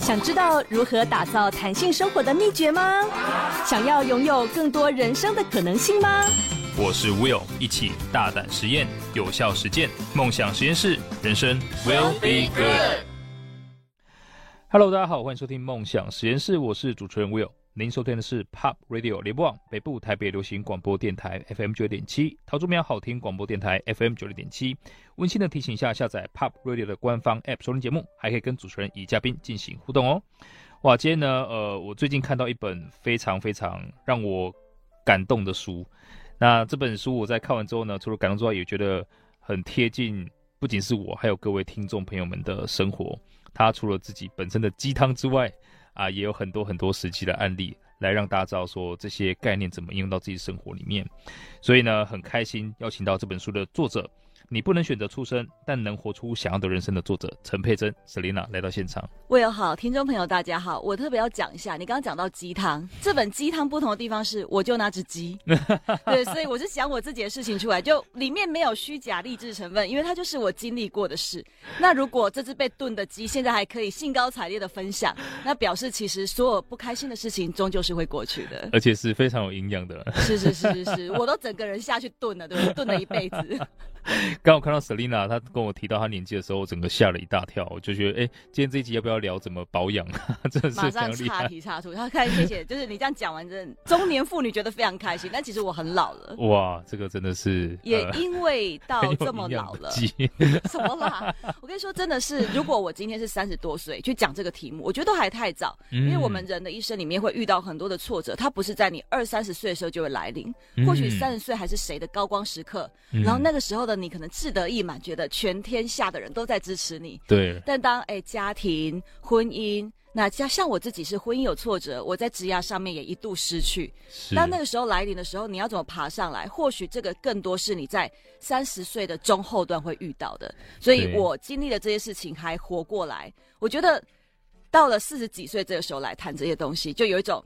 想知道如何打造弹性生活的秘诀吗？想要拥有更多人生的可能性吗？我是 Will，一起大胆实验，有效实践，梦想实验室，人生 Will be good。Hello，大家好，欢迎收听梦想实验室，我是主持人 Will。您收听的是 Pop Radio 联播网北部台北流行广播电台 FM 九点七，桃竹苗好听广播电台 FM 九六点七。温馨的提醒一下，下载 Pop Radio 的官方 App 收听节目，还可以跟主持人与嘉宾进行互动哦。哇，今天呢，呃，我最近看到一本非常非常让我感动的书。那这本书我在看完之后呢，除了感动之外，也觉得很贴近，不仅是我，还有各位听众朋友们的生活。它除了自己本身的鸡汤之外，啊，也有很多很多实际的案例，来让大家知道说这些概念怎么应用到自己生活里面。所以呢，很开心邀请到这本书的作者。你不能选择出生，但能活出想要的人生的作者陈佩珍 Selina 来到现场。Will 好，听众朋友大家好，我特别要讲一下，你刚刚讲到鸡汤，这本鸡汤不同的地方是，我就那只鸡，对，所以我是想我自己的事情出来，就里面没有虚假励志成分，因为它就是我经历过的事。那如果这只被炖的鸡现在还可以兴高采烈的分享，那表示其实所有不开心的事情终究是会过去的，而且是非常有营养的。是是是是是，我都整个人下去炖了，对不对？炖了一辈子。刚好看到 Selina，她跟我提到她年纪的时候，我整个吓了一大跳。我就觉得，哎、欸，今天这一集要不要聊怎么保养啊？真的是。马上岔题岔出，然后开始谢谢。就是你这样讲完，真的中年妇女觉得非常开心。但其实我很老了。哇，这个真的是也因为到 这么老了，什么啦？我跟你说，真的是，如果我今天是三十多岁去讲这个题目，我觉得都还太早。因为我们人的一生里面会遇到很多的挫折，它不是在你二三十岁的时候就会来临。或许三十岁还是谁的高光时刻，然后那个时候的你可能志得意满，觉得全天下的人都在支持你。对。但当哎、欸、家庭、婚姻，那像像我自己是婚姻有挫折，我在职涯上面也一度失去。当那个时候来临的时候，你要怎么爬上来？或许这个更多是你在三十岁的中后段会遇到的。所以我经历了这些事情还活过来，我觉得到了四十几岁这个时候来谈这些东西，就有一种。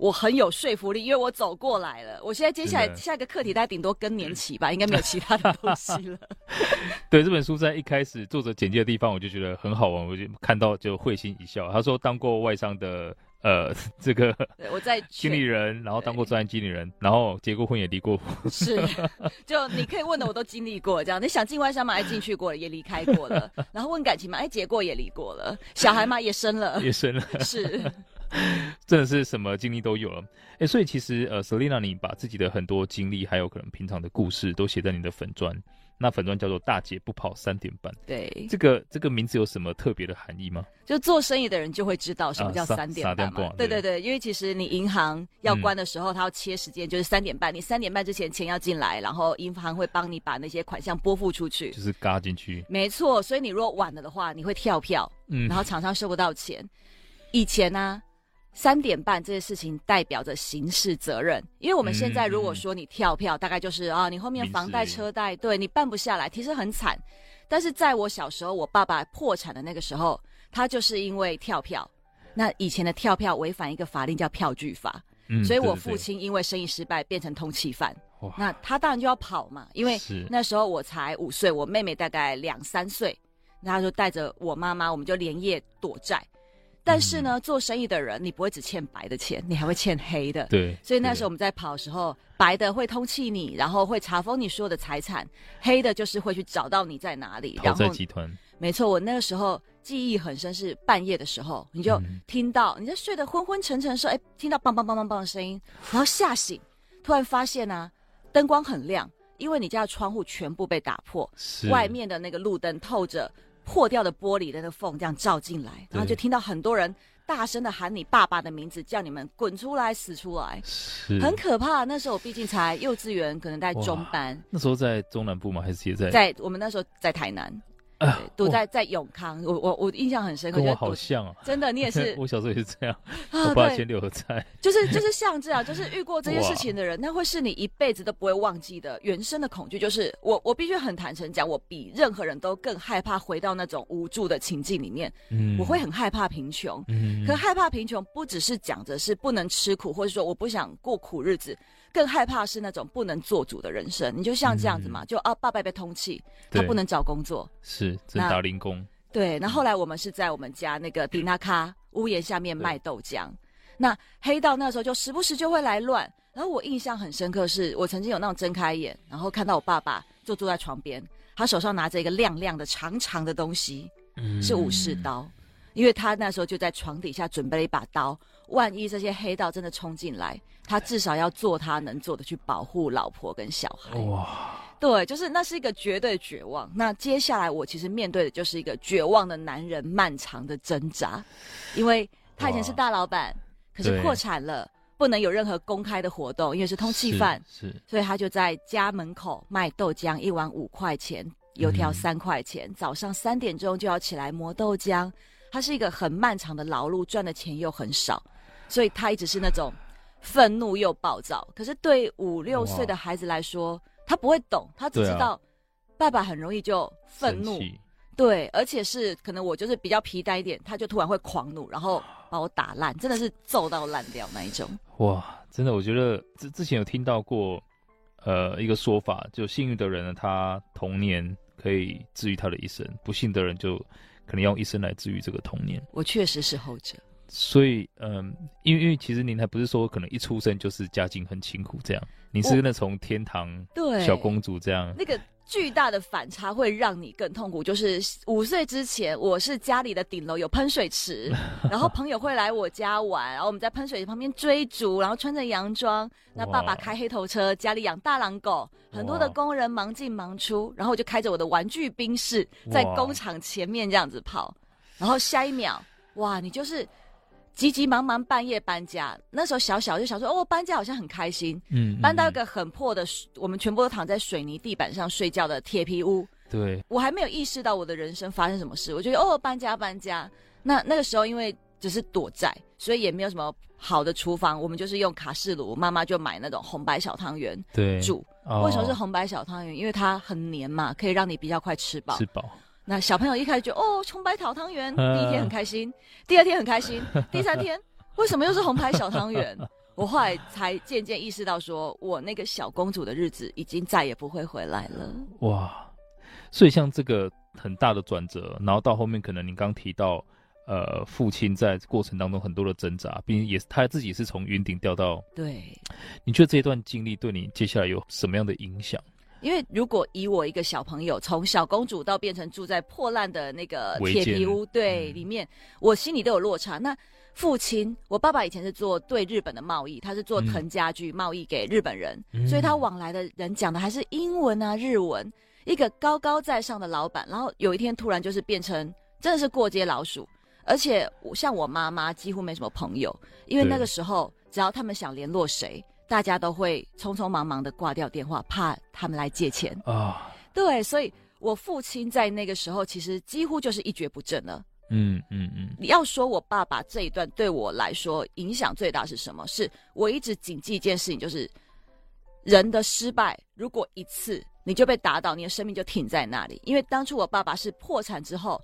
我很有说服力，因为我走过来了。我现在接下来下一个课题大概顶多更年期吧，应该没有其他的东西了。对，这本书在一开始作者简介的地方，我就觉得很好玩，我就看到就会心一笑。他说当过外商的呃这个我在经理人，然后当过专案经理人，然后结过婚也离过婚。是，就你可以问的我都经历过，这样你想进外商嘛？哎，进去过了，也离开过了。然后问感情嘛？哎，结过也离过了。小孩嘛？也生了，也生了。是。真的是什么经历都有了，哎、欸，所以其实呃，Selina，你把自己的很多经历，还有可能平常的故事，都写在你的粉砖。那粉砖叫做“大姐不跑三点半”。对，这个这个名字有什么特别的含义吗？就做生意的人就会知道什么叫三点半嘛。啊、对对对，因为其实你银行要关的时候，它要切时间，就是三点半。你三点半之前钱要进来，然后银行会帮你把那些款项拨付出去，就是嘎进去。没错，所以你如果晚了的话，你会跳票，嗯，然后厂商收不到钱。以前呢、啊？三点半这些事情代表着刑事责任，因为我们现在如果说你跳票，嗯、大概就是啊，你后面房贷车贷，对你办不下来，其实很惨。但是在我小时候，我爸爸破产的那个时候，他就是因为跳票。那以前的跳票违反一个法令叫票据法，嗯、所以我父亲因为生意失败变成通缉犯。哇那他当然就要跑嘛，因为那时候我才五岁，我妹妹大概两三岁，那他就带着我妈妈，我们就连夜躲债。但是呢，做生意的人，你不会只欠白的钱，你还会欠黑的。对。所以那时候我们在跑的时候，白的会通气你，然后会查封你所有的财产；黑的就是会去找到你在哪里。然后集团。没错，我那个时候记忆很深，是半夜的时候，你就听到、嗯、你在睡得昏昏沉沉的时候，哎，听到梆梆梆梆梆的声音，然后吓醒，突然发现呢、啊，灯光很亮，因为你家的窗户全部被打破，外面的那个路灯透着。破掉的玻璃的那个缝这样照进来，然后就听到很多人大声的喊你爸爸的名字，叫你们滚出来、死出来，是很可怕。那时候我毕竟才幼稚园，可能在中班。那时候在中南部吗？还是也在？在我们那时候在台南。躲在在永康，我我我印象很深刻，跟我好像啊，真的，你也是，我小时候也是这样，我爸欠六合彩，就是就是像这样，就是遇过这些事情的人，那会是你一辈子都不会忘记的原生的恐惧。就是我我必须很坦诚讲，我比任何人都更害怕回到那种无助的情境里面，嗯，我会很害怕贫穷，嗯，可害怕贫穷不只是讲着是不能吃苦，或者说我不想过苦日子。更害怕是那种不能做主的人生，你就像这样子嘛，嗯、就啊，爸爸被通气，他不能找工作，是只能打零工。对，那后来我们是在我们家那个迪纳卡屋檐下面卖豆浆。那黑道那时候就时不时就会来乱。然后我印象很深刻是，我曾经有那种睁开眼，然后看到我爸爸就坐在床边，他手上拿着一个亮亮的长长的东西，嗯、是武士刀，因为他那时候就在床底下准备了一把刀，万一这些黑道真的冲进来，他至少要做他能做的去保护老婆跟小孩。哇，对，就是那是一个绝对绝望。那接下来我其实面对的就是一个绝望的男人漫长的挣扎，因为他以前是大老板，可是破产了。不能有任何公开的活动，因为是通缉犯，是，所以他就在家门口卖豆浆，一碗五块钱，油条三块钱，嗯。早上三点钟就要起来磨豆浆，他是一个很漫长的劳碌，赚的钱又很少，所以他一直是那种愤怒又暴躁。可是对五六岁的孩子来说，他不会懂，他只知道爸爸很容易就愤怒，对，而且是可能我就是比较皮带一点，他就突然会狂怒，然后。把我打烂，真的是揍到烂掉那一种。哇，真的，我觉得之之前有听到过，呃，一个说法，就幸运的人呢，他童年可以治愈他的一生；不幸的人就可能要用一生来治愈这个童年。我确实是后者。所以，嗯、呃，因为因为其实您还不是说可能一出生就是家境很清苦这样，你是那从天堂对小公主这样那个。巨大的反差会让你更痛苦。就是五岁之前，我是家里的顶楼有喷水池，然后朋友会来我家玩，然后我们在喷水池旁边追逐，然后穿着洋装。那爸爸开黑头车，家里养大狼狗，很多的工人忙进忙出，然后我就开着我的玩具宾士在工厂前面这样子跑，然后下一秒，哇，你就是。急急忙忙半夜搬家，那时候小小就想说，哦，搬家好像很开心。嗯，搬到一个很破的，我们全部都躺在水泥地板上睡觉的铁皮屋。对，我还没有意识到我的人生发生什么事，我觉得哦，搬家搬家。那那个时候因为只是躲债，所以也没有什么好的厨房，我们就是用卡式炉，妈妈就买那种红白小汤圆对煮。为什么是红白小汤圆？因为它很黏嘛，可以让你比较快吃饱。吃饱。那小朋友一开始就哦，红白小汤圆，第一天很开心，第二天很开心，第三天为什么又是红白小汤圆？我后来才渐渐意识到，说我那个小公主的日子已经再也不会回来了。哇，所以像这个很大的转折，然后到后面可能你刚提到，呃，父亲在过程当中很多的挣扎，并且也是他自己是从云顶掉到，对，你觉得这一段经历对你接下来有什么样的影响？因为如果以我一个小朋友从小公主到变成住在破烂的那个铁皮屋，对、嗯，里面我心里都有落差。那父亲，我爸爸以前是做对日本的贸易，他是做藤家具贸易给日本人，嗯，所以他往来的人讲的还是英文啊日文。一个高高在上的老板，然后有一天突然就是变成真的是过街老鼠，而且像我妈妈几乎没什么朋友，因为那个时候只要他们想联络谁。大家都会匆匆忙忙的挂掉电话，怕他们来借钱啊。Oh. 对，所以我父亲在那个时候其实几乎就是一蹶不振了。嗯嗯嗯。你要说我爸爸这一段对我来说影响最大是什么？是我一直谨记一件事情，就是人的失败，如果一次你就被打倒，你的生命就停在那里。因为当初我爸爸是破产之后。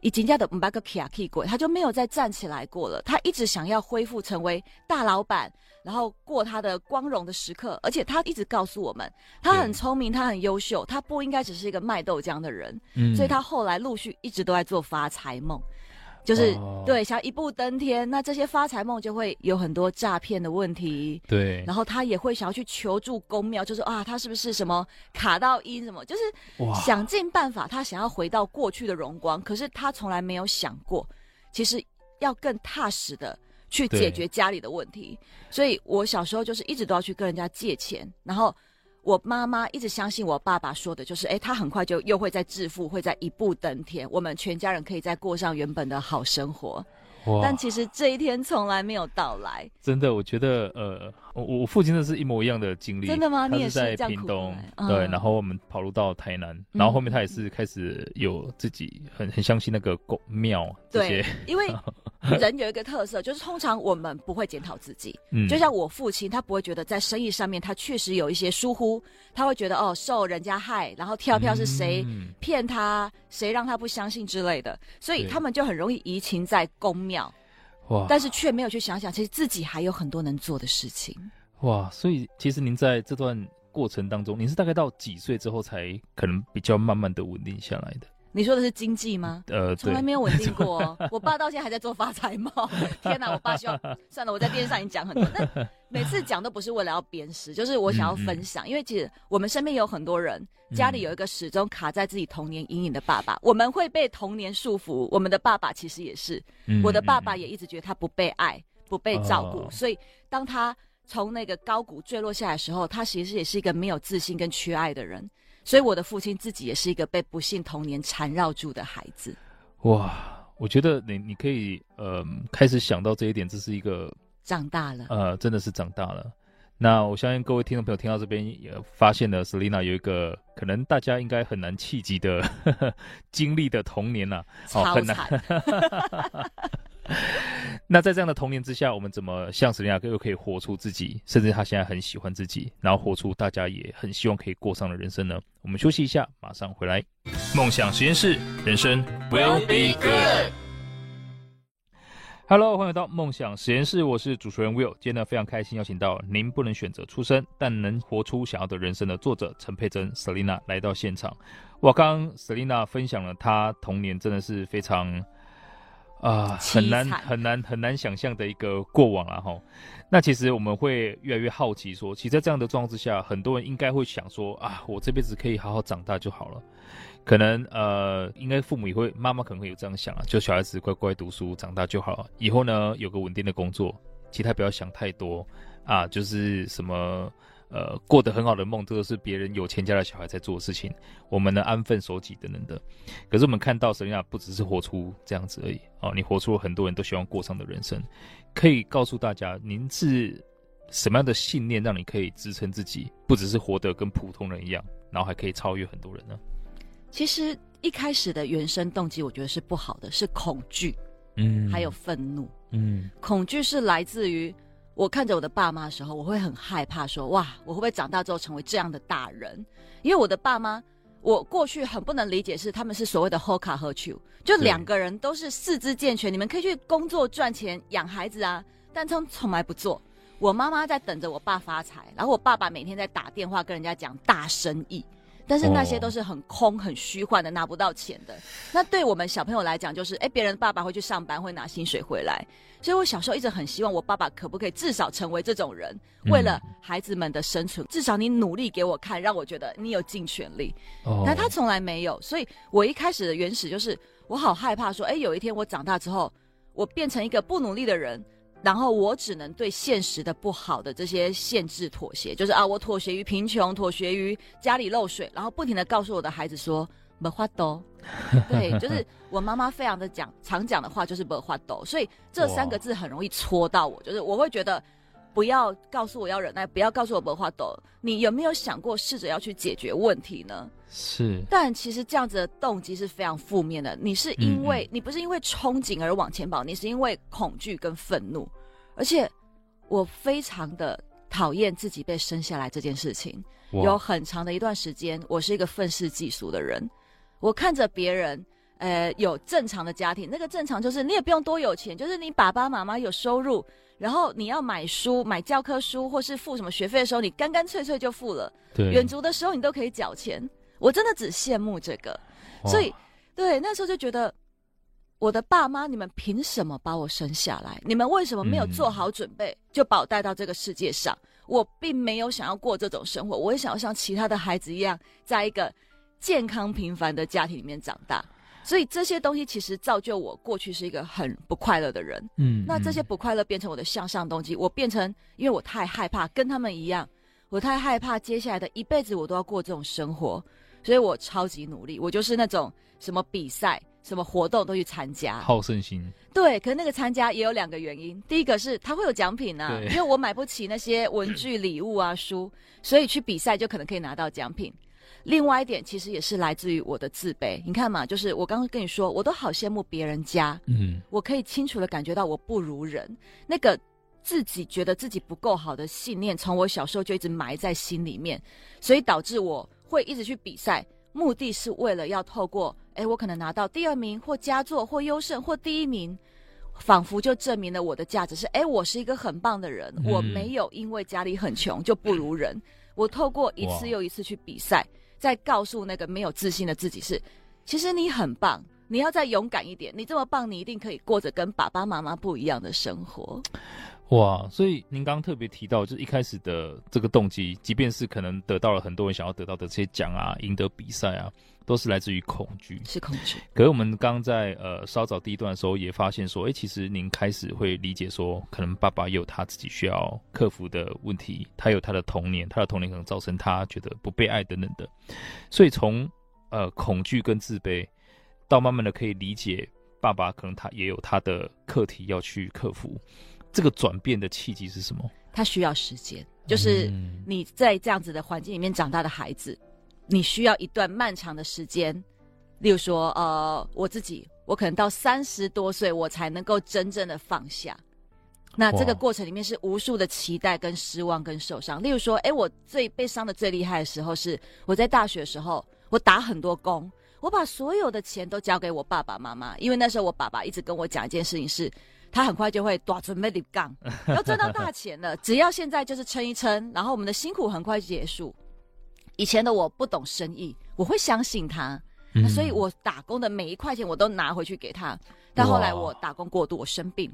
已经家的五百个 K 啊 K 过，他就没有再站起来过了。他一直想要恢复成为大老板，然后过他的光荣的时刻。而且他一直告诉我们，他很聪明，他很优秀，他不应该只是一个卖豆浆的人。嗯，所以他后来陆续一直都在做发财梦。就是、哦、对，想要一步登天，那这些发财梦就会有很多诈骗的问题。对，然后他也会想要去求助公庙，就是啊，他是不是什么卡到阴什么？就是想尽办法，他想要回到过去的荣光。可是他从来没有想过，其实要更踏实的去解决家里的问题。所以我小时候就是一直都要去跟人家借钱，然后。我妈妈一直相信我爸爸说的，就是，哎，他很快就又会再致富，会再一步登天，我们全家人可以再过上原本的好生活。但其实这一天从来没有到来。真的，我觉得，呃，我我父亲真的是一模一样的经历。真的吗？你也是在屏东，对，然后我们跑路到台南，然后后面他也是开始有自己很很相信那个宫庙这些。对，因为 人有一个特色，就是通常我们不会检讨自己。嗯。就像我父亲，他不会觉得在生意上面他确实有一些疏忽，他会觉得哦，受人家害，然后跳票是谁骗他，谁让他不相信之类的，所以他们就很容易移情在公庙。哇！但是却没有去想想，其实自己还有很多能做的事情。哇！所以其实您在这段过程当中，您是大概到几岁之后才可能比较慢慢的稳定下来的？你说的是经济吗？呃，从来没有稳定过。哦 我爸到现在还在做发财梦。天哪，我爸希望 算了，我在电视上已经讲很多，但每次讲都不是为了要鞭尸，就是我想要分享。嗯嗯，因为其实我们身边有很多人，家里有一个始终卡在自己童年阴影的爸爸，嗯、我们会被童年束缚。我们的爸爸其实也是，我的爸爸也一直觉得他不被爱、不被照顾，哦、所以当他从那个高谷坠落下来的时候，他其实也是一个没有自信跟缺爱的人。所以我的父亲自己也是一个被不幸童年缠绕住的孩子。哇，我觉得你你可以呃开始想到这一点，这是一个长大了，呃，真的是长大了。那我相信各位听众朋友听到这边也发现了，Selina 有一个可能大家应该很难企及的呵 呵经历的童年呐、啊，超惨。哦，很难 那在这样的童年之下，我们怎么像 Selina 又可以活出自己，甚至他现在很喜欢自己，然后活出大家也很希望可以过上的人生呢？我们休息一下，马上回来。梦想实验室，人生 will be good。Hello，欢迎来到梦想实验室，我是主持人 Will。今天呢，非常开心邀请到您不能选择出生，但能活出想要的人生的作者陈佩珍 Selina 来到现场。我刚 Selina 分享了她童年真的是非常。啊、呃，很难很难很难想象的一个过往了哈。那其实我们会越来越好奇说，说其实在这样的状况之下，很多人应该会想说啊，我这辈子可以好好长大就好了。可能呃，应该父母也会，妈妈可能会有这样想啊，就小孩子乖乖读书长大就好了，以后呢有个稳定的工作，其他不要想太多啊，就是什么。呃，过得很好的梦，这个是别人有钱家的小孩在做的事情。我们呢，安分守己等等的。可是我们看到 Selina 不只是活出这样子而已哦，你活出了很多人都希望过上的人生。可以告诉大家，您是什么样的信念，让你可以支撑自己，不只是活得跟普通人一样，然后还可以超越很多人呢？其实一开始的原生动机，我觉得是不好的，是恐惧，嗯，还有愤怒，嗯，恐惧是来自于。我看着我的爸妈的时候，我会很害怕，说哇，我会不会长大之后成为这样的大人？因为我的爸妈，我过去很不能理解，是他们是所谓的 “hoka 和 chu”，就两个人都是四肢健全，你们可以去工作赚钱养孩子啊，但他们从来不做。我妈妈在等着我爸发财，然后我爸爸每天在打电话跟人家讲大生意。但是那些都是很空、很虚幻的，拿不到钱的。那对我们小朋友来讲，就是哎，别人爸爸会去上班，会拿薪水回来。所以我小时候一直很希望我爸爸可不可以至少成为这种人，为了孩子们的生存，至少你努力给我看，让我觉得你有尽全力。但他从来没有，所以我一开始的原始就是我好害怕说，哎，有一天我长大之后，我变成一个不努力的人。然后我只能对现实的不好的这些限制妥协，就是啊，我妥协于贫穷，妥协于家里漏水，然后不停的告诉我的孩子说“没话兜”，对，就是我妈妈非常的讲常讲的话，就是“没话兜”，所以这三个字很容易戳到我，就是我会觉得不要告诉我要忍耐，不要告诉我“没法度”，你有没有想过试着要去解决问题呢？是，但其实这样子的动机是非常负面的。你是因为、嗯、你不是因为憧憬而往前跑，你是因为恐惧跟愤怒。而且我非常的讨厌自己被生下来这件事情。有很长的一段时间，我是一个愤世嫉俗的人。我看着别人，呃，有正常的家庭，那个正常就是你也不用多有钱，就是你爸爸妈妈有收入，然后你要买书、买教科书或是付什么学费的时候，你干干脆脆就付了。对，远足的时候你都可以缴钱。我真的只羡慕这个，所以对那时候就觉得，我的爸妈，你们凭什么把我生下来？你们为什么没有做好准备就把我带到这个世界上？我并没有想要过这种生活，我也想要像其他的孩子一样，在一个健康平凡的家庭里面长大。所以这些东西其实造就我过去是一个很不快乐的人。嗯，那这些不快乐变成我的向上动机，我变成因为我太害怕跟他们一样，我太害怕接下来的一辈子我都要过这种生活。所以我超级努力，我就是那种什么比赛、什么活动都去参加，好胜心。对，可是那个参加也有两个原因，第一个是他会有奖品啊，因为我买不起那些文具、礼物啊、书，所以去比赛就可能可以拿到奖品。另外一点其实也是来自于我的自卑，你看嘛，就是我刚刚跟你说，我都好羡慕别人家，嗯，我可以清楚的感觉到我不如人，那个自己觉得自己不够好的信念，从我小时候就一直埋在心里面，所以导致我。会一直去比赛，目的是为了要透过，哎，我可能拿到第二名或佳作或优胜或第一名，仿佛就证明了我的价值是，哎，我是一个很棒的人，嗯、我没有因为家里很穷就不如人。我透过一次又一次去比赛，在告诉那个没有自信的自己是，其实你很棒，你要再勇敢一点。你这么棒，你一定可以过着跟爸爸妈妈不一样的生活。哇，所以您刚刚特别提到，就是一开始的这个动机，即便是可能得到了很多人想要得到的这些奖啊，赢得比赛啊，都是来自于恐惧，是恐惧。可是我们刚在呃稍早第一段的时候，也发现说，哎、欸，其实您开始会理解说，可能爸爸也有他自己需要克服的问题，他有他的童年，他的童年可能造成他觉得不被爱等等的。所以从呃恐惧跟自卑，到慢慢的可以理解爸爸可能他也有他的课题要去克服。这个转变的契机是什么？他需要时间，就是你在这样子的环境里面长大的孩子，你需要一段漫长的时间。例如说，呃，我自己，我可能到三十多岁，我才能够真正的放下。那这个过程里面是无数的期待、跟失望、跟受伤。例如说，哎，我最被伤的最厉害的时候是我在大学的时候，我打很多工，我把所有的钱都交给我爸爸妈妈，因为那时候我爸爸一直跟我讲一件事情是。他很快就会大赚没得杠，要赚到大钱了。只要现在就是撑一撑，然后我们的辛苦很快结束。以前的我不懂生意，我会相信他，嗯、所以我打工的每一块钱我都拿回去给他。但后来我打工过度，我生病，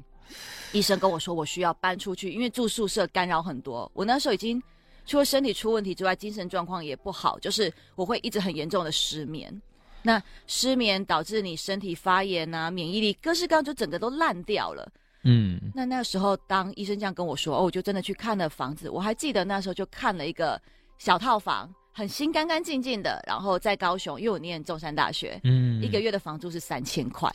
医生跟我说我需要搬出去，因为住宿舍干扰很多。我那时候已经除了身体出问题之外，精神状况也不好，就是我会一直很严重的失眠。那失眠导致你身体发炎啊，免疫力各式各样就整个都烂掉了。嗯，那那个时候当医生这样跟我说，哦，我就真的去看了房子。我还记得那时候就看了一个小套房，很新，干干净净的。然后在高雄，因为我念中山大学，嗯，一个月的房租是三千块。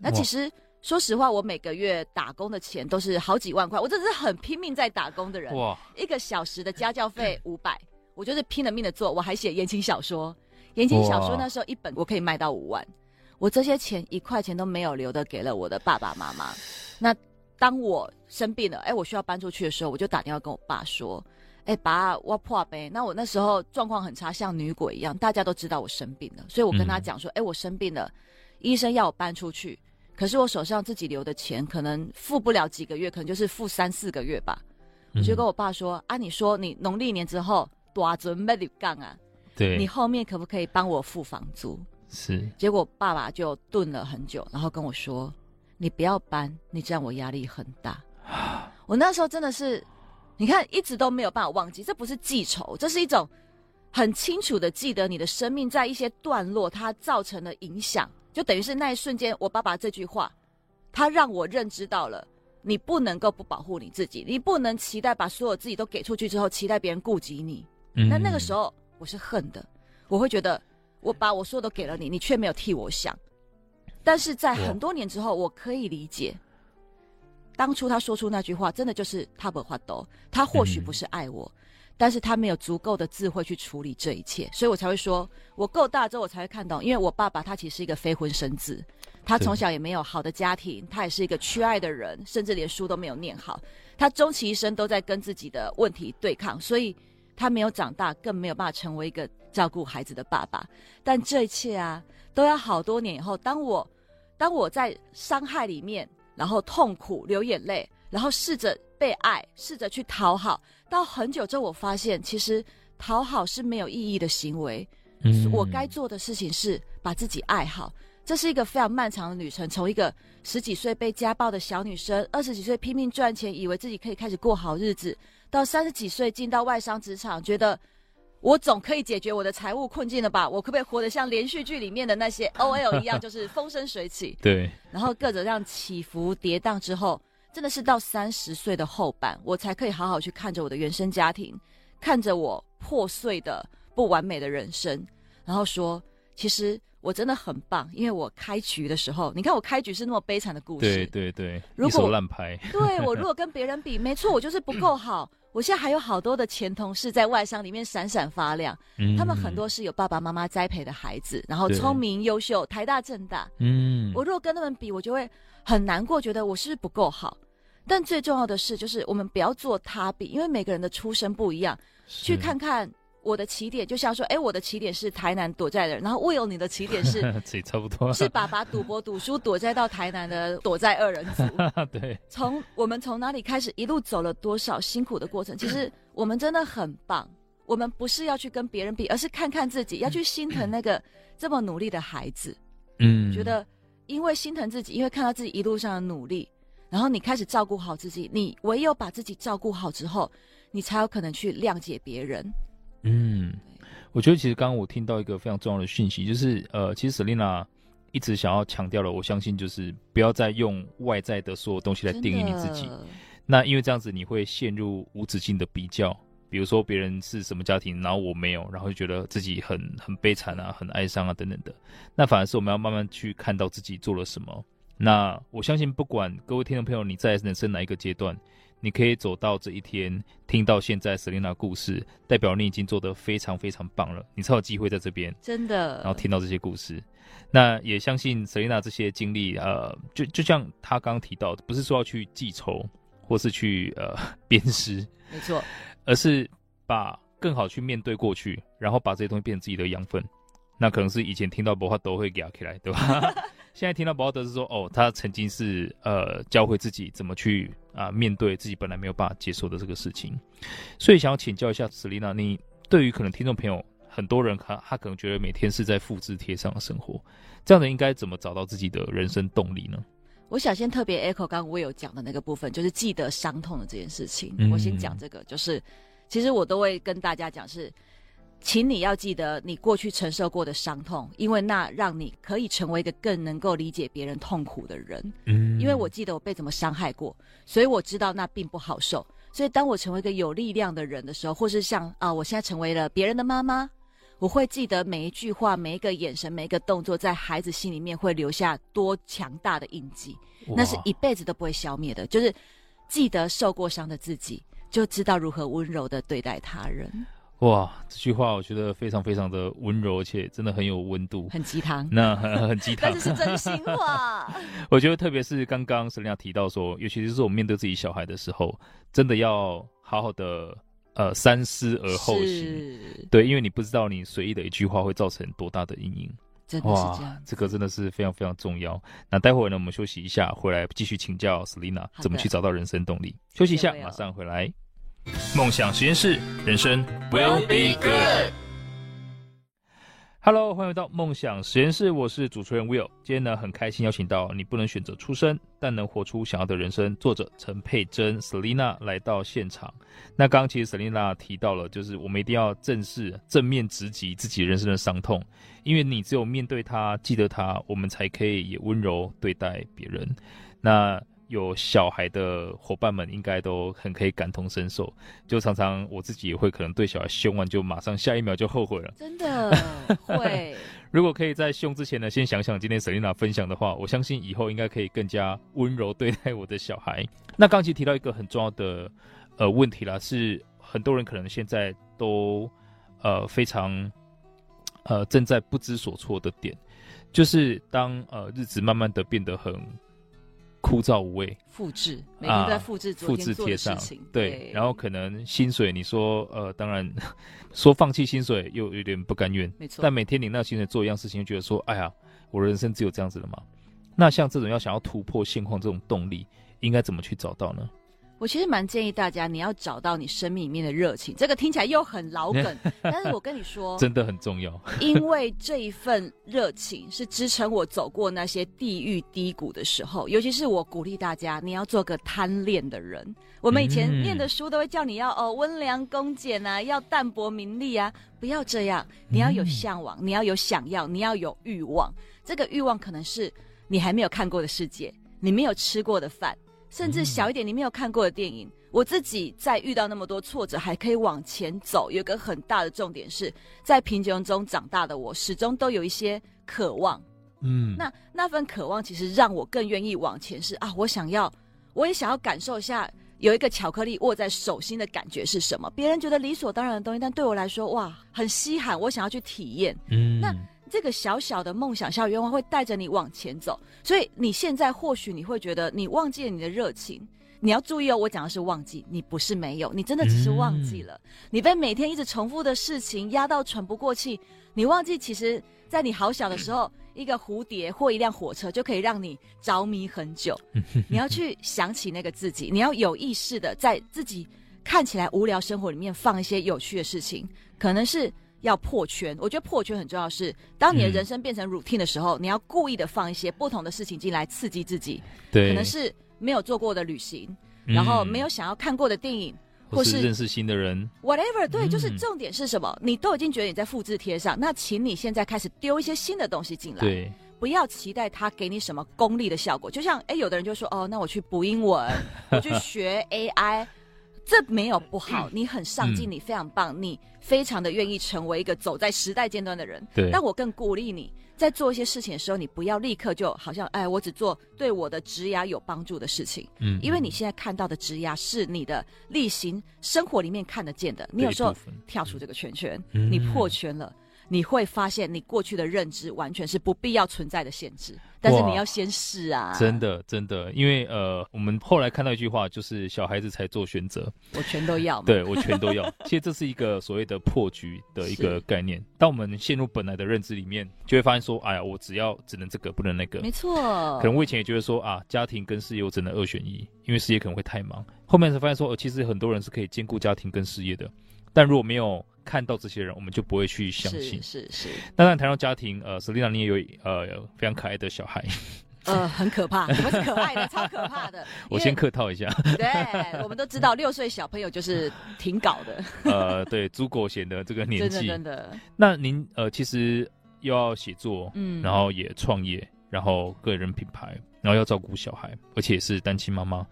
那其实说实话，我每个月打工的钱都是好几万块。我真的是很拼命在打工的人。哇，一个小时的家教费五百，我就是拼了命的做。我还写言情小说。言情小说那时候一本我可以卖到五万，我这些钱一块钱都没有留的给了我的爸爸妈妈。那当我生病了，哎，我需要搬出去的时候，我就打电话跟我爸说：“哎，爸，我破呗。”那我那时候状况很差，像女鬼一样，大家都知道我生病了，所以我跟他讲说：“哎，我生病了，医生要我搬出去，可是我手上自己留的钱可能付不了几个月，可能就是付三四个月吧。”我就跟我爸说：“啊，你说你农历年之后多准备你干啊？”对，你后面可不可以帮我付房租？是。结果爸爸就顿了很久，然后跟我说：“你不要搬，你这样我压力很大。” 我那时候真的是，你看一直都没有办法忘记，这不是记仇，这是一种很清楚的记得你的生命在一些段落它造成的影响，就等于是那一瞬间，我爸爸这句话，他让我认知到了，你不能够不保护你自己，你不能期待把所有自己都给出去之后，期待别人顾及你。嗯。那那个时候。我是恨的，我会觉得我把我说的都给了你，你却没有替我想。但是在很多年之后，我可以理解，当初他说出那句话，真的就是他不话多，他或许不是爱我，但是他没有足够的智慧去处理这一切，所以我才会说，我够大之后我才会看懂，因为我爸爸他其实是一个非婚生子，他从小也没有好的家庭，他也是一个缺爱的人，甚至连书都没有念好，他终其一生都在跟自己的问题对抗，所以。他没有长大，更没有办法成为一个照顾孩子的爸爸。但这一切啊，都要好多年以后。当我，当我在伤害里面，然后痛苦流眼泪，然后试着被爱，试着去讨好，到很久之后，我发现其实讨好是没有意义的行为。嗯，我该做的事情是把自己爱好。这是一个非常漫长的旅程，从一个十几岁被家暴的小女生，二十几岁拼命赚钱，以为自己可以开始过好日子。到三十几岁进到外商职场，觉得我总可以解决我的财务困境了吧？我可不可以活得像连续剧里面的那些 OL 一样，就是风生水起？对。然后各种这样起伏跌宕之后，真的是到三十岁的后半，我才可以好好去看着我的原生家庭，看着我破碎的不完美的人生，然后说，其实。我真的很棒，因为我开局的时候，你看我开局是那么悲惨的故事，对对对，如果烂牌。对，我如 果跟别人比，没错，我就是不够好。我现在还有好多的前同事在外商里面闪闪发亮，嗯，他们很多是有爸爸妈妈栽培的孩子，然后聪明优秀，台大正大。嗯，我如果跟他们比，我就会很难过，觉得我是不是不够好。但最重要的是，就是我们不要做他比，因为每个人的出身不一样，去看看。我的起点就像说，哎，我的起点是台南躲债的人，然后 Will 你的起点是，这差不多，是爸爸赌博赌输躲债到台南的躲债二人组。对，从我们从哪里开始，一路走了多少辛苦的过程，其实我们真的很棒。我们不是要去跟别人比，而是看看自己，要去心疼那个这么努力的孩子。嗯，觉得因为心疼自己，因为看到自己一路上的努力，然后你开始照顾好自己。你唯有把自己照顾好之后，你才有可能去谅解别人。嗯，我觉得其实刚刚我听到一个非常重要的讯息，就是呃，其实 Selina 一直想要强调的，我相信就是不要再用外在的所有东西来定义你自己。那因为这样子，你会陷入无止境的比较。比如说别人是什么家庭，然后我没有，然后就觉得自己很很悲惨啊，很哀伤啊等等的。那反而是我们要慢慢去看到自己做了什么。那我相信，不管各位听众朋友你在人生哪一个阶段，你可以走到这一天，听到现在 Selina 故事，代表你已经做得非常非常棒了。你才有机会在这边真的，然后听到这些故事。那也相信 Selina 这些经历，呃，就就像他刚刚提到的，不是说要去记仇，或是去呃鞭尸，没错。而是把更好去面对过去，然后把这些东西变成自己的养分。那可能是以前听到博华德会给起来，对吧？现在听到博华德是说，哦，他曾经是呃教会自己怎么去啊、呃、面对自己本来没有办法接受的这个事情。所以想要请教一下 Selena，你对于可能听众朋友很多人他他可能觉得每天是在复制贴上的生活，这样的应该怎么找到自己的人生动力呢？我想先特别 echo 刚刚我有讲的那个部分，就是记得伤痛的这件事情。嗯、我先讲这个，就是其实我都会跟大家讲是，请你要记得你过去承受过的伤痛，因为那让你可以成为一个更能够理解别人痛苦的人。嗯，因为我记得我被怎么伤害过，所以我知道那并不好受。所以当我成为一个有力量的人的时候，或是像啊，我现在成为了别人的妈妈。我会记得每一句话、每一个眼神、每一个动作，在孩子心里面会留下多强大的印记，那是一辈子都不会消灭的。就是记得受过伤的自己，就知道如何温柔的对待他人。哇，这句话我觉得非常非常的温柔，而且真的很有温度，很鸡汤。那很 很鸡汤，但是是真心话。我觉得特别是刚刚 Selina 提到说，尤其是我们面对自己小孩的时候，真的要好好的。呃，三思而后行，对，因为你不知道你随意的一句话会造成多大的阴影。真的是这样，这个真的是非常非常重要。那待会儿呢，我们休息一下，回来继续请教 Selina 怎么去找到人生动力。休息一下，马上回来。梦想实验室，人生 will be good。Hello，欢迎回到梦想实验室，我是主持人 Will。今天呢，很开心邀请到你不能选择出生，但能活出想要的人生，作者陈佩珍 Selina 来到现场。那刚刚其实 Selina 提到了，就是我们一定要正视、正面直击自己人生的伤痛，因为你只有面对它、记得它，我们才可以也温柔对待别人。那有小孩的伙伴们应该都很可以感同身受，就常常我自己也会可能对小孩凶完，就马上下一秒就后悔了。真的会。如果可以在凶之前呢，先想想今天 Selina 分享的话，我相信以后应该可以更加温柔对待我的小孩。那刚才提到一个很重要的呃问题啦，是很多人可能现在都呃非常呃正在不知所措的点，就是当呃日子慢慢的变得很。枯燥无味，复制，每天都在复制，复制贴上，对，对，然后可能薪水，你说，呃，当然 说放弃薪水又有点不甘愿，没错，但每天领到薪水做一样事情，就觉得说，哎呀，我人生只有这样子了吗？那像这种要想要突破现况这种动力，应该怎么去找到呢？我其实蛮建议大家，你要找到你生命里面的热情。这个听起来又很老梗，但是我跟你说，真的很重要。因为这一份热情是支撑我走过那些地狱低谷的时候。尤其是我鼓励大家，你要做个贪恋的人。我们以前念的书都会叫你要哦温良恭俭啊，要淡泊名利啊，不要这样。你要有向往，你要有想要，你要有欲望。这个欲望可能是你还没有看过的世界，你没有吃过的饭。甚至小一点，你没有看过的电影。我自己在遇到那么多挫折，还可以往前走，有一个很大的重点是在贫穷中长大的我，始终都有一些渴望。嗯，那那份渴望其实让我更愿意往前。是啊，我想要，我也想要感受一下有一个巧克力握在手心的感觉是什么。别人觉得理所当然的东西，但对我来说，哇，很稀罕，我想要去体验。嗯，那。这个小小的梦想、小愿望会带着你往前走，所以你现在或许你会觉得你忘记了你的热情，你要注意哦，我讲的是忘记，你不是没有，你真的只是忘记了，嗯、你被每天一直重复的事情压到喘不过气，你忘记其实在你好小的时候，一个蝴蝶或一辆火车就可以让你着迷很久，你要去想起那个自己，你要有意识的在自己看起来无聊生活里面放一些有趣的事情，可能是。要破圈。我觉得破圈很重要是，是当你的人生变成 routine 的时候，嗯、你要故意的放一些不同的事情进来刺激自己。对，可能是没有做过的旅行，嗯、然后没有想要看过的电影，或是，认识新的人，whatever。对，就是重点是什么？嗯、你都已经觉得你在复制贴上，那请你现在开始丢一些新的东西进来。对。不要期待他给你什么功利的效果，就像哎，有的人就说哦，那我去补英文，我去学 AI，这没有不好，你很上进，你非常棒，嗯、你非常的愿意成为一个走在时代尖端的人。对，但我更鼓励你在做一些事情的时候，你不要立刻就好像哎，我只做对我的职涯有帮助的事情。嗯，因为你现在看到的职涯是你的例行生活里面看得见的，你有时候跳出这个圈圈，嗯、你破圈了。你会发现，你过去的认知完全是不必要存在的限制，但是你要先试啊！真的，真的，因为呃，我们后来看到一句话，就是小孩子才做选择，我全都要，对，我全都要。其实这是一个所谓的破局的一个概念。当我们陷入本来的认知里面，就会发现说，哎呀，我只要只能这个，不能那个。没错。可能我以前也觉得说啊，家庭跟事业我只能二选一，因为事业可能会太忙。后面才发现说，呃，其实很多人是可以兼顾家庭跟事业的。但如果没有看到这些人，我们就不会去相信。是是是。那当然谈到家庭，呃，Selina 你也有呃有非常可爱的小孩。呃，很可怕，什么是可爱的？超可怕的。我先客套一下。对，我们都知道 六岁小朋友就是挺搞的。呃，对，朱国贤的这个年纪。真的真的。那您呃，其实又要写作，嗯，然后也创业，然后个人品牌。然后要照顾小孩，而且是单亲妈妈，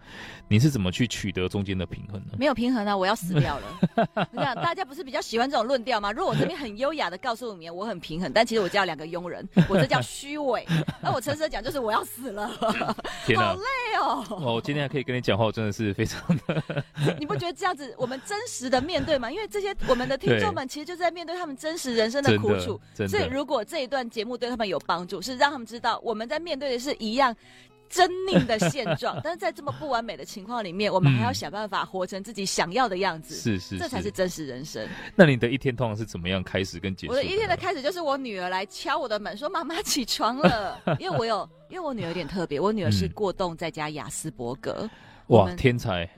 你是怎么去取得中间的平衡呢？没有平衡啊，我要死掉了。你看，大家不是比较喜欢这种论调吗？如果我这边很优雅的告诉你们，我很平衡，但其实我家有两个佣人，我这叫虚伪。那我诚实的讲，就是我要死了。好累哦！哦，我今天还可以跟你讲话，我真的是非常的。你不觉得这样子我们真实的面对吗？因为这些我们的听众们其实就在面对他们真实人生的苦楚。所以如果这一段节目对他们有帮助，是让他们知道我们在面对的是一样。狰狞的现状，但是在这么不完美的情况里面，我们还要想办法活成自己想要的样子。是是，这才是真实人生。那你的一天通常是怎么样开始跟结束？我的一天的开始就是我女儿来敲我的门，说：“妈妈起床了。”因为我有，因为我女儿有点特别，我女儿是过动再加雅斯伯格。哇，天才！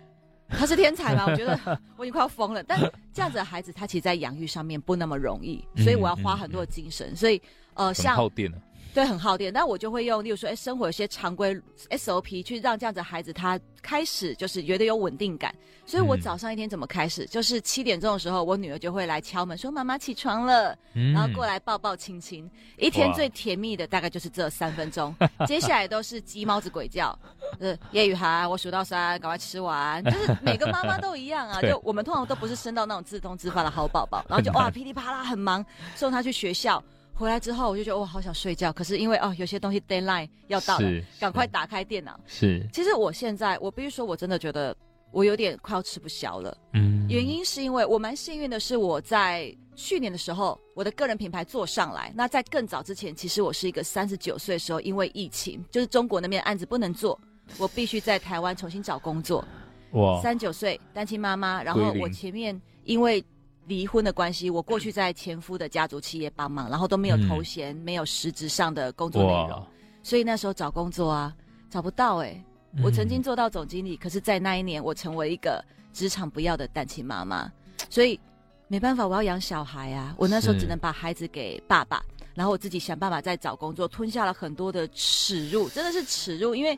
她是天才吗？我觉得我已经快要疯了。但这样子的孩子，他其实在养育上面不那么容易，所以我要花很多的精神。所以呃，像耗电了。对，很耗电，但我就会用，例如说，哎，生活有些常规 SOP 去让这样子孩子他开始就是觉得有稳定感。所以我早上一天怎么开始？嗯、就是七点钟的时候，我女儿就会来敲门，说：“妈妈起床了。嗯”然后过来抱抱亲亲。一天最甜蜜的大概就是这三分钟，接下来都是鸡猫子鬼叫。呃，叶雨涵，我数到三，赶快吃完。就是每个妈妈都一样啊，就我们通常都不是生到那种自动自发的好宝宝，然后就 哇噼里啪啦很忙，送他去学校。回来之后，我就觉得我好想睡觉。可是因为哦，有些东西 deadline 要到了，赶快打开电脑。是，其实我现在我必须说，我真的觉得我有点快要吃不消了。嗯，原因是因为我蛮幸运的是，我在去年的时候，我的个人品牌做上来。那在更早之前，其实我是一个三十九岁的时候，因为疫情，就是中国那边案子不能做，我必须在台湾重新找工作。哇，三十九岁单亲妈妈，然后我前面因为。离婚的关系，我过去在前夫的家族企业帮忙，然后都没有头衔，嗯、没有实质上的工作内容，所以那时候找工作啊，找不到哎、欸。嗯、我曾经做到总经理，可是，在那一年我成为一个职场不要的单亲妈妈，所以没办法，我要养小孩啊。我那时候只能把孩子给爸爸，然后我自己想办法再找工作，吞下了很多的耻辱，真的是耻辱，因为。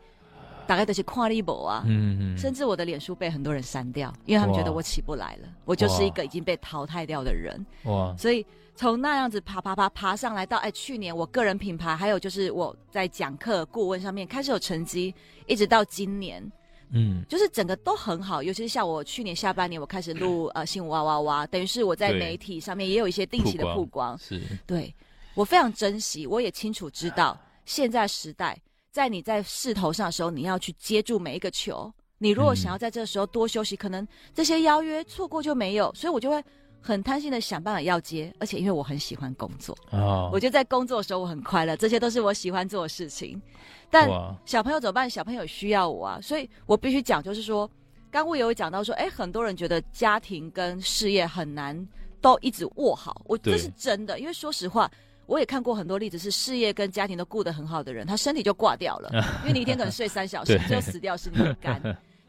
大概都是跨立博啊，嗯嗯，甚至我的脸书被很多人删掉，因为他们觉得我起不来了，我就是一个已经被淘汰掉的人，哇！所以从那样子爬爬爬爬上来到，哎，去年我个人品牌，还有就是我在讲课顾问上面开始有成绩，一直到今年，嗯，就是整个都很好，尤其是像我去年下半年我开始录呃新闻哇哇哇，等于是我在媒体上面也有一些定期的曝光，是。对，我非常珍惜，我也清楚知道现在时代。在你在势头上的时候，你要去接住每一个球。你如果想要在这个时候多休息，嗯、可能这些邀约错过就没有。所以我就会很贪心的想办法要接，而且因为我很喜欢工作，哦，我觉得在工作的时候我很快乐，这些都是我喜欢做的事情。但小朋友怎么办？小朋友需要我啊，所以我必须讲，就是说，刚我也有讲到说，哎，很多人觉得家庭跟事业很难都一直握好，我这是真的，因为说实话。我也看过很多例子，是事业跟家庭都顾得很好的人，他身体就挂掉了，因为你一天可能睡三小时，最后死掉是你的肝。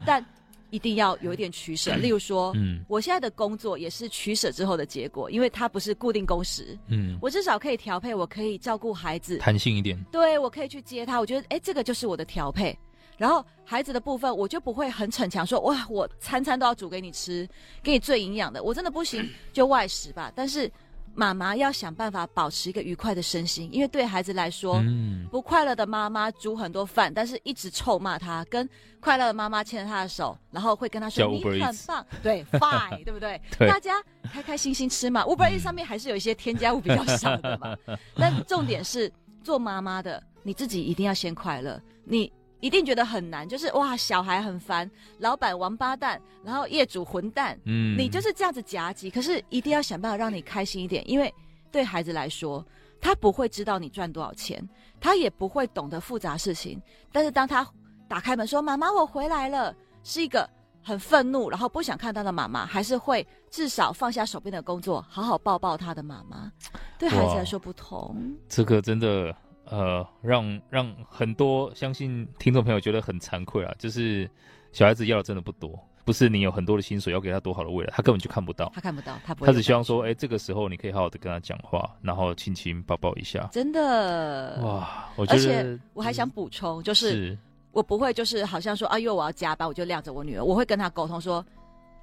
但一定要有一点取舍。例如说，嗯，我现在的工作也是取舍之后的结果，因为它不是固定工时，嗯，我至少可以调配，我可以照顾孩子，弹性一点，对，我可以去接他，我觉得，哎，这个就是我的调配。然后孩子的部分，我就不会很逞强，说哇，我餐餐都要煮给你吃，给你最营养的，我真的不行，就外食吧。但是妈妈要想办法保持一个愉快的身心，因为对孩子来说，嗯、不快乐的妈妈煮很多饭，但是一直臭骂他，跟快乐的妈妈牵着他的手，然后会跟他说你很棒，对，fine，对不对？对大家开开心心吃嘛。Uber Eats 上面还是有一些添加物比较少的嘛。但重点是做妈妈的，你自己一定要先快乐，你。一定觉得很难，就是哇，小孩很烦，老板王八蛋，然后业主混蛋，嗯，你就是这样子夹击。可是一定要想办法让你开心一点，因为对孩子来说，他不会知道你赚多少钱，他也不会懂得复杂事情。但是当他打开门说“妈妈，我回来了”，是一个很愤怒，然后不想看到的妈妈，还是会至少放下手边的工作，好好抱抱他的妈妈。对孩子来说不同，这个真的。呃，让让很多相信听众朋友觉得很惭愧啊，就是小孩子要的真的不多，不是你有很多的薪水要给他多好的未来，他根本就看不到，他看不到，他不会，他只希望说，哎、欸，这个时候你可以好好的跟他讲话，然后亲亲抱抱一下，真的？哇，我觉得，而且我还想补充，就是，是。我不会就是好像说啊，因为我要加班，我就晾着我女儿，我会跟他沟通说，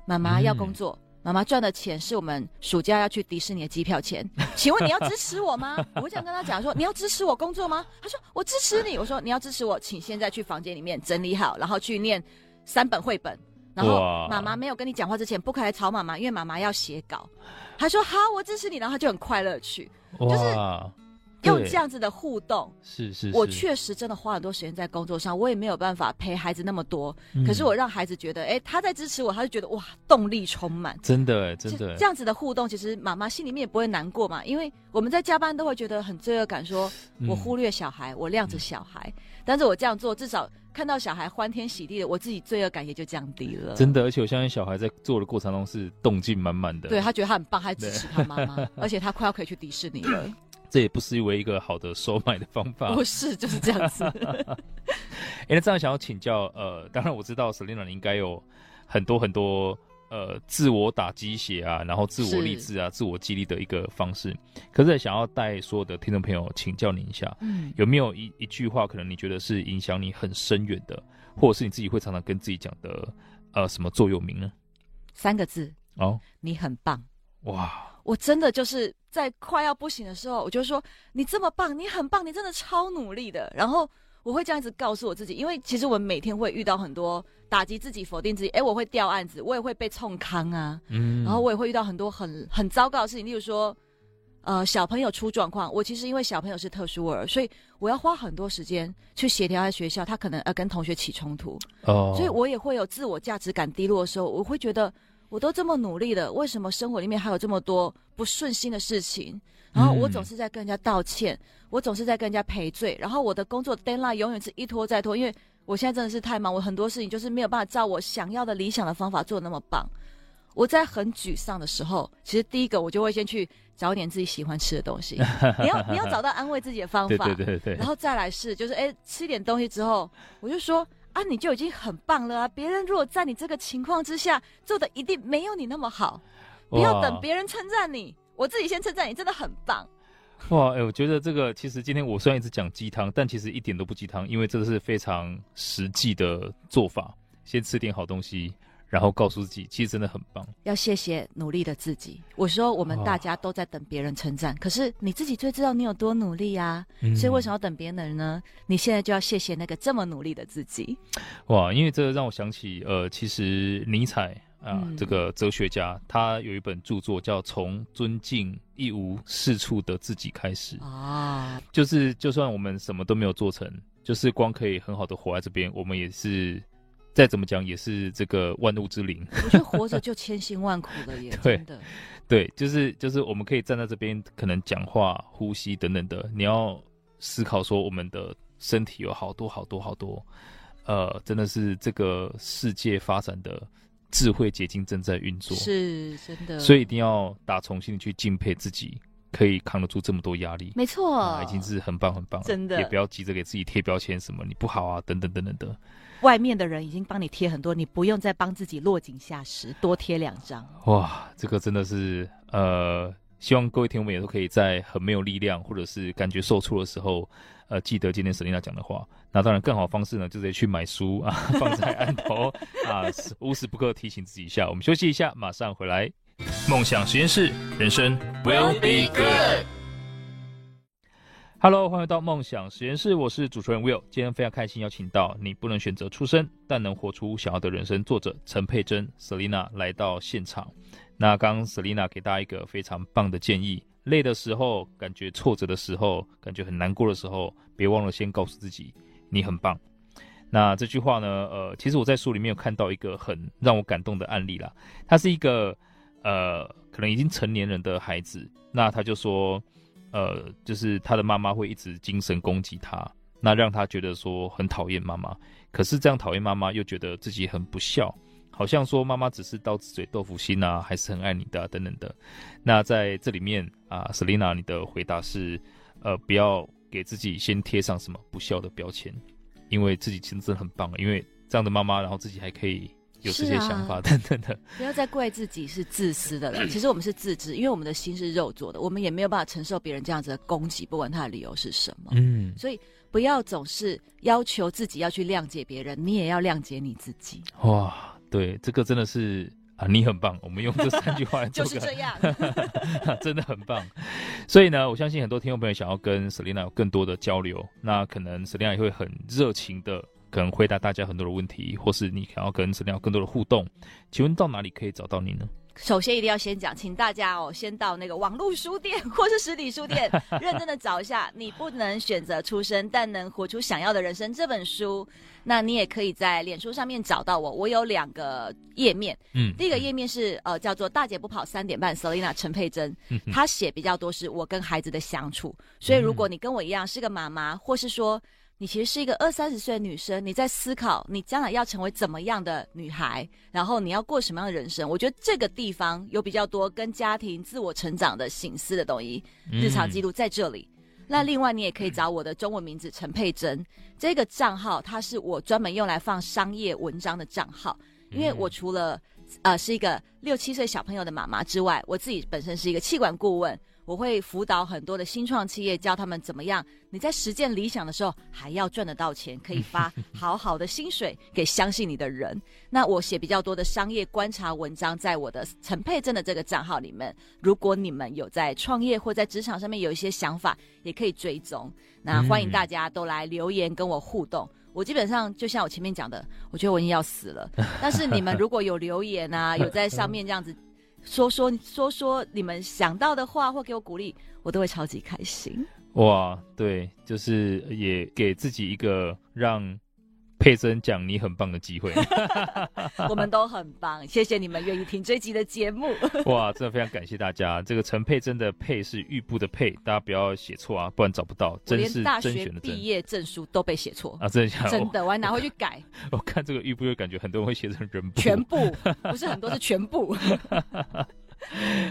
妈妈要工作。嗯妈妈赚的钱是我们暑假要去迪士尼的机票钱，请问你要支持我吗？我想跟他讲说，你要支持我工作吗？他说我支持你。我说你要支持我，请现在去房间里面整理好，然后去念三本绘本。然后妈妈没有跟你讲话之前，不可以来吵妈妈，因为妈妈要写稿。他说好，我支持你，然后他就很快乐去，就是。用这样子的互动，是是，我确实真的花很多时间在工作上，我也没有办法陪孩子那么多。嗯、可是我让孩子觉得，哎、欸，他在支持我，他就觉得哇，动力充满。真的，真的，这样子的互动，其实妈妈心里面也不会难过嘛，因为我们在加班都会觉得很罪恶感，说我忽略小孩，嗯、我晾着小孩。嗯、但是我这样做，至少看到小孩欢天喜地的，我自己罪恶感也就降低了。真的，而且我相信小孩在做的过程中是动静满满的。对，他觉得他很棒，还支持他妈妈，而且他快要可以去迪士尼了。这也不失为一个好的收买的方法，不是就是这样子。哎，那这样想要请教，呃，当然我知道 Selena 你应该有很多很多呃自我打鸡血啊，然后自我励志啊，自我激励的一个方式。可是想要带所有的听众朋友请教你一下，嗯，有没有一一句话，可能你觉得是影响你很深远的，或者是你自己会常常跟自己讲的，呃，什么座右铭呢？三个字哦，你很棒。哇。我真的就是在快要不行的时候，我就说你这么棒，你很棒，你真的超努力的。然后我会这样子告诉我自己，因为其实我每天会遇到很多打击自己、否定自己。哎，我会掉案子，我也会被冲康啊，嗯，然后我也会遇到很多很很糟糕的事情，例如说，呃，小朋友出状况。我其实因为小朋友是特殊儿，所以我要花很多时间去协调在学校，他可能呃跟同学起冲突，哦，所以我也会有自我价值感低落的时候，我会觉得。我都这么努力了，为什么生活里面还有这么多不顺心的事情？然后我总是在跟人家道歉，嗯、我总是在跟人家赔罪，然后我的工作 deadline 永远是一拖再拖，因为我现在真的是太忙，我很多事情就是没有办法照我想要的理想的方法做得那么棒。我在很沮丧的时候，其实第一个我就会先去找点自己喜欢吃的东西。你要你要找到安慰自己的方 法，对对对对。然后再来是就是哎吃点东西之后，我就说。啊，你就已经很棒了啊！别人如果在你这个情况之下做的一定没有你那么好，不要等别人称赞你，我自己先称赞你，真的很棒。哇，哎、欸，我觉得这个其实今天我虽然一直讲鸡汤，但其实一点都不鸡汤，因为这个是非常实际的做法。先吃点好东西。然后告诉自己，其实真的很棒。要谢谢努力的自己。我说，我们大家都在等别人称赞，哦、可是你自己最知道你有多努力啊。嗯、所以为什么要等别人呢？你现在就要谢谢那个这么努力的自己。哇，因为这个让我想起，呃，其实尼采啊，嗯、这个哲学家，他有一本著作叫《从尊敬一无是处的自己开始》啊，就是就算我们什么都没有做成，就是光可以很好的活在这边，我们也是。再怎么讲也是这个万物之灵，我觉得活着就千辛万苦了耶，对真的。对，就是就是我们可以站在这边，可能讲话、呼吸等等的。你要思考说，我们的身体有好多好多好多，呃，真的是这个世界发展的智慧结晶正在运作，是真的。所以一定要打从心里去敬佩自己，可以扛得住这么多压力。没错，已经是很棒很棒了，真的。也不要急着给自己贴标签，什么你不好啊，等等等等的。外面的人已经帮你贴很多，你不用再帮自己落井下石，多贴两张。哇，这个真的是呃，希望各位听众们也都可以在很没有力量或者是感觉受挫的时候，呃，记得今天 Selina 讲的话。那当然，更好的方式呢，就直接去买书啊，放在案头啊，无时不刻提醒自己一下。我们休息一下，马上回来。梦想实验室，人生 will be good。Hello，欢迎到梦想实验室，我是主持人 Will。今天非常开心邀请到你不能选择出生，但能活出想要的人生，作者陈佩珍 Selina 来到现场。那刚刚 Selina 给大家一个非常棒的建议：累的时候，感觉挫折的时候，感觉很难过的时候，别忘了先告诉自己你很棒。那这句话呢，呃，其实我在书里面有看到一个很让我感动的案例啦。他是一个呃，可能已经成年人的孩子，那他就说。呃，就是他的妈妈会一直精神攻击他，那让他觉得说很讨厌妈妈。可是这样讨厌妈妈，又觉得自己很不孝，好像说妈妈只是刀子嘴豆腐心啊，还是很爱你的啊，等等的。那在这里面啊，Selina，你的回答是，呃，不要给自己先贴上什么不孝的标签，因为自己其实真的很棒，因为这样的妈妈，然后自己还可以。有这些想法等等的，不要再怪自己是自私的了。其实我们是自知，因为我们的心是肉做的，我们也没有办法承受别人这样子的攻击，不管他的理由是什么。嗯，所以不要总是要求自己要去谅解别人，你也要谅解你自己。哇，对，这个真的是啊，你很棒。我们用这三句话来就是这样，真的很棒。所以呢，我相信很多听众朋友想要跟 Selina 有更多的交流，那可能 Selina 也会很热情的。可能回答大家很多的问题，或是你想要跟 Selina 更多的互动，请问到哪里可以找到你呢？首先一定要先讲，请大家哦，先到那个网络书店或是实体书店，认真的找一下《你不能选择出生，但能活出想要的人生》这本书。那你也可以在脸书上面找到我，我有两个页面，嗯，第一个页面是呃叫做“大姐不跑三点半 ”，Selina 陈佩珍，她写比较多是我跟孩子的相处，所以如果你跟我一样是个妈妈，或是说。你其实是一个二三十岁的女生，你在思考你将来要成为怎么样的女孩，然后你要过什么样的人生？我觉得这个地方有比较多跟家庭、自我成长的醒思的东西，日常记录在这里。嗯、那另外你也可以找我的中文名字陈佩珍，这个账号它是我专门用来放商业文章的账号，因为我除了呃是一个六七岁小朋友的妈妈之外，我自己本身是一个气管顾问。我会辅导很多的新创企业，教他们怎么样。你在实践理想的时候，还要赚得到钱，可以发 好好的薪水给相信你的人。那我写比较多的商业观察文章，在我的陈佩珍的这个账号里面。如果你们有在创业或在职场上面有一些想法，也可以追踪。那欢迎大家都来留言跟我互动。我基本上就像我前面讲的，我觉得我已经要死了。但是你们如果有留言啊，有在上面这样子。说说说说你们想到的话，或给我鼓励，我都会超级开心。哇，对，就是也给自己一个让。佩珍讲你很棒的机会，我们都很棒，谢谢你们愿意听这集的节目。哇，真的非常感谢大家。这个陈佩珍的佩是玉部的佩，大家不要写错啊，不然找不到。真是大学毕业证书都被写错啊！真的假的？真的，我还拿回去改。我看这个玉部，就感觉很多人会写成人部。全部不是很多，是全部。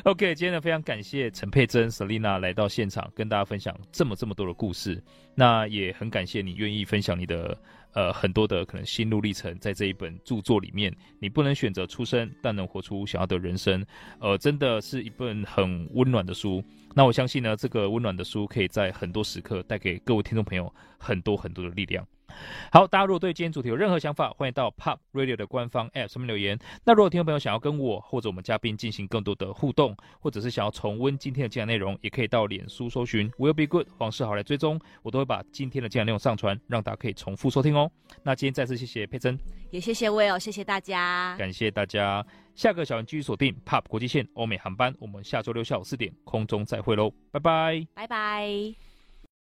OK，今天呢非常感谢陈佩珍 Selina 来到现场，跟大家分享这么这么多的故事。那也很感谢你愿意分享你的呃很多的可能心路历程，在这一本著作里面，你不能选择出生，但能活出想要的人生。呃，真的是一本很温暖的书。那我相信呢，这个温暖的书可以在很多时刻带给各位听众朋友很多很多的力量。好，大家如果对今天主题有任何想法，欢迎到 Pop Radio 的官方 App 上面留言。那如果听众朋友想要跟我或者我们嘉宾进行更多的互动，或者是想要重温今天的精彩内容，也可以到脸书搜寻 Will Be Good 黄世豪来追踪，我都会把今天的精彩内容上传，让大家可以重复收听哦。那今天再次谢谢佩珍，也谢谢 Will，谢谢大家，感谢大家。下个小时继续锁定 Pop 国际线欧美航班，我们下周六下午四点空中再会喽，拜拜，拜拜。